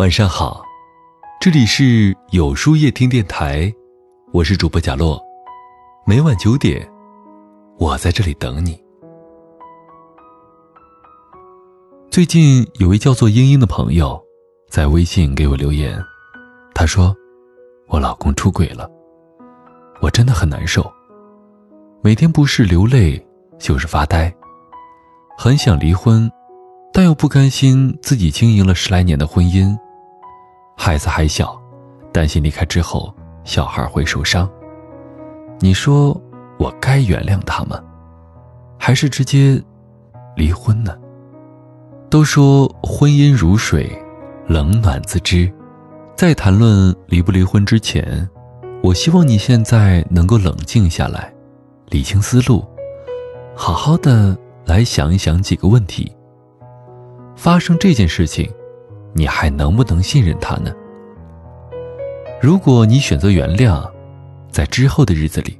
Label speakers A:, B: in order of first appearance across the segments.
A: 晚上好，这里是有书夜听电台，我是主播贾洛，每晚九点，我在这里等你。最近有位叫做英英的朋友，在微信给我留言，他说：“我老公出轨了，我真的很难受，每天不是流泪就是发呆，很想离婚，但又不甘心自己经营了十来年的婚姻。”孩子还小，担心离开之后小孩会受伤。你说我该原谅他吗？还是直接离婚呢？都说婚姻如水，冷暖自知。在谈论离不离婚之前，我希望你现在能够冷静下来，理清思路，好好的来想一想几个问题。发生这件事情。你还能不能信任他呢？如果你选择原谅，在之后的日子里，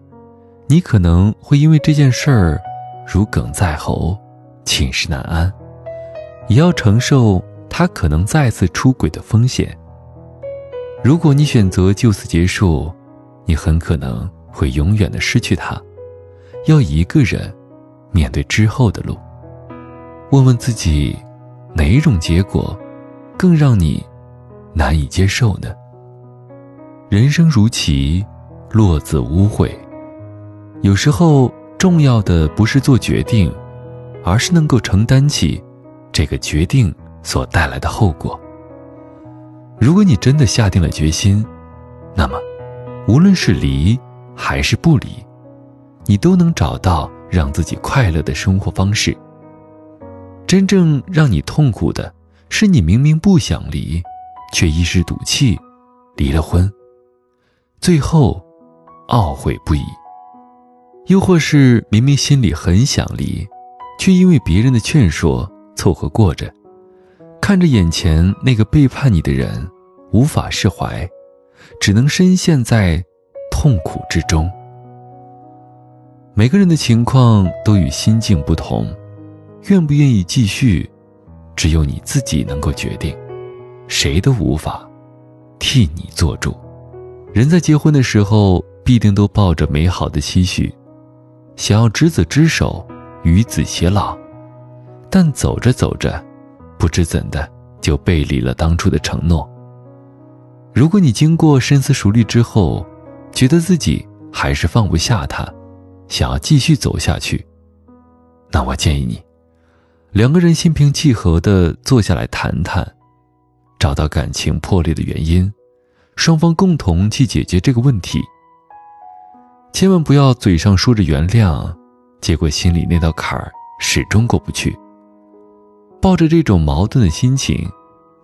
A: 你可能会因为这件事儿如鲠在喉，寝食难安，也要承受他可能再次出轨的风险。如果你选择就此结束，你很可能会永远的失去他，要一个人面对之后的路。问问自己，哪一种结果？更让你难以接受呢。人生如棋，落子无悔。有时候重要的不是做决定，而是能够承担起这个决定所带来的后果。如果你真的下定了决心，那么无论是离还是不离，你都能找到让自己快乐的生活方式。真正让你痛苦的。是你明明不想离，却一时赌气，离了婚，最后懊悔不已；又或是明明心里很想离，却因为别人的劝说凑合过着，看着眼前那个背叛你的人，无法释怀，只能深陷在痛苦之中。每个人的情况都与心境不同，愿不愿意继续？只有你自己能够决定，谁都无法替你做主。人在结婚的时候，必定都抱着美好的期许，想要执子之手，与子偕老。但走着走着，不知怎的就背离了当初的承诺。如果你经过深思熟虑之后，觉得自己还是放不下他，想要继续走下去，那我建议你。两个人心平气和地坐下来谈谈，找到感情破裂的原因，双方共同去解决这个问题。千万不要嘴上说着原谅，结果心里那道坎儿始终过不去。抱着这种矛盾的心情，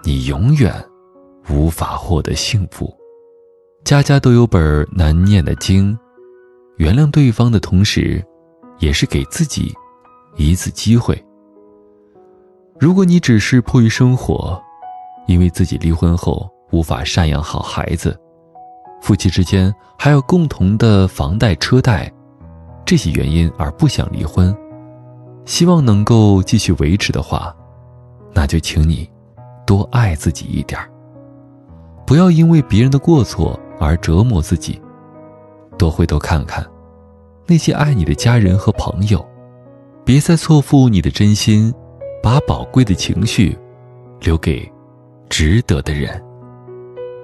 A: 你永远无法获得幸福。家家都有本难念的经，原谅对方的同时，也是给自己一次机会。如果你只是迫于生活，因为自己离婚后无法赡养好孩子，夫妻之间还有共同的房贷车贷，这些原因而不想离婚，希望能够继续维持的话，那就请你多爱自己一点儿不要因为别人的过错而折磨自己，多回头看看那些爱你的家人和朋友，别再错付你的真心。把宝贵的情绪留给值得的人，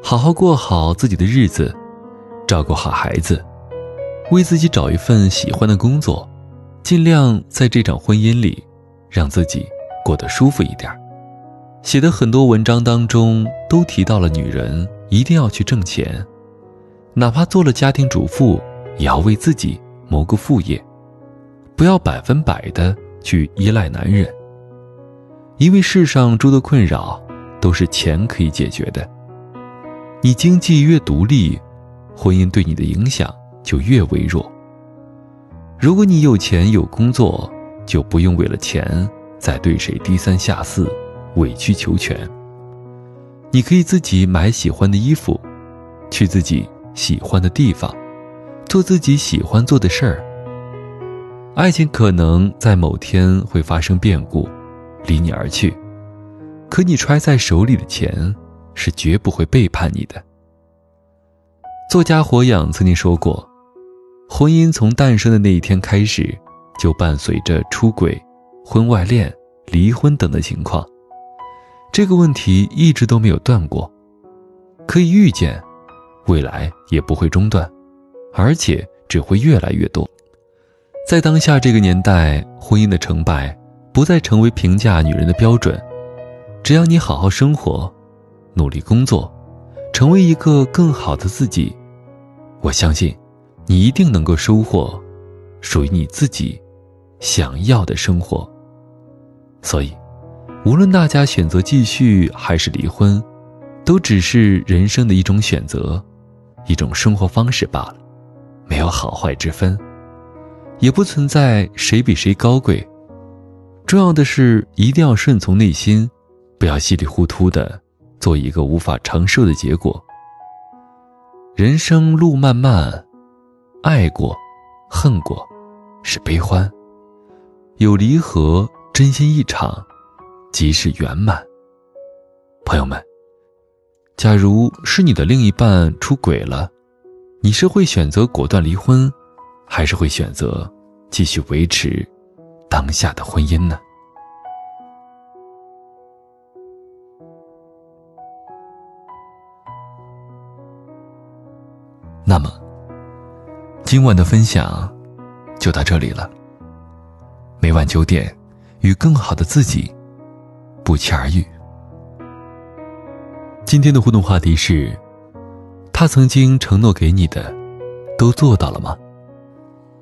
A: 好好过好自己的日子，照顾好孩子，为自己找一份喜欢的工作，尽量在这场婚姻里让自己过得舒服一点。写的很多文章当中都提到了女人一定要去挣钱，哪怕做了家庭主妇，也要为自己谋个副业，不要百分百的去依赖男人。因为世上诸多困扰，都是钱可以解决的。你经济越独立，婚姻对你的影响就越微弱。如果你有钱有工作，就不用为了钱再对谁低三下四、委曲求全。你可以自己买喜欢的衣服，去自己喜欢的地方，做自己喜欢做的事儿。爱情可能在某天会发生变故。离你而去，可你揣在手里的钱，是绝不会背叛你的。作家火养曾经说过，婚姻从诞生的那一天开始，就伴随着出轨、婚外恋、离婚等的情况。这个问题一直都没有断过，可以预见，未来也不会中断，而且只会越来越多。在当下这个年代，婚姻的成败不再成为评价女人的标准。只要你好好生活，努力工作，成为一个更好的自己，我相信，你一定能够收获属于你自己想要的生活。所以，无论大家选择继续还是离婚，都只是人生的一种选择，一种生活方式罢了，没有好坏之分。也不存在谁比谁高贵，重要的是一定要顺从内心，不要稀里糊涂的做一个无法承受的结果。人生路漫漫，爱过，恨过，是悲欢；有离合，真心一场，即是圆满。朋友们，假如是你的另一半出轨了，你是会选择果断离婚？还是会选择继续维持当下的婚姻呢？那么，今晚的分享就到这里了。每晚九点，与更好的自己不期而遇。今天的互动话题是：他曾经承诺给你的，都做到了吗？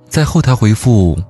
A: 在后台回复“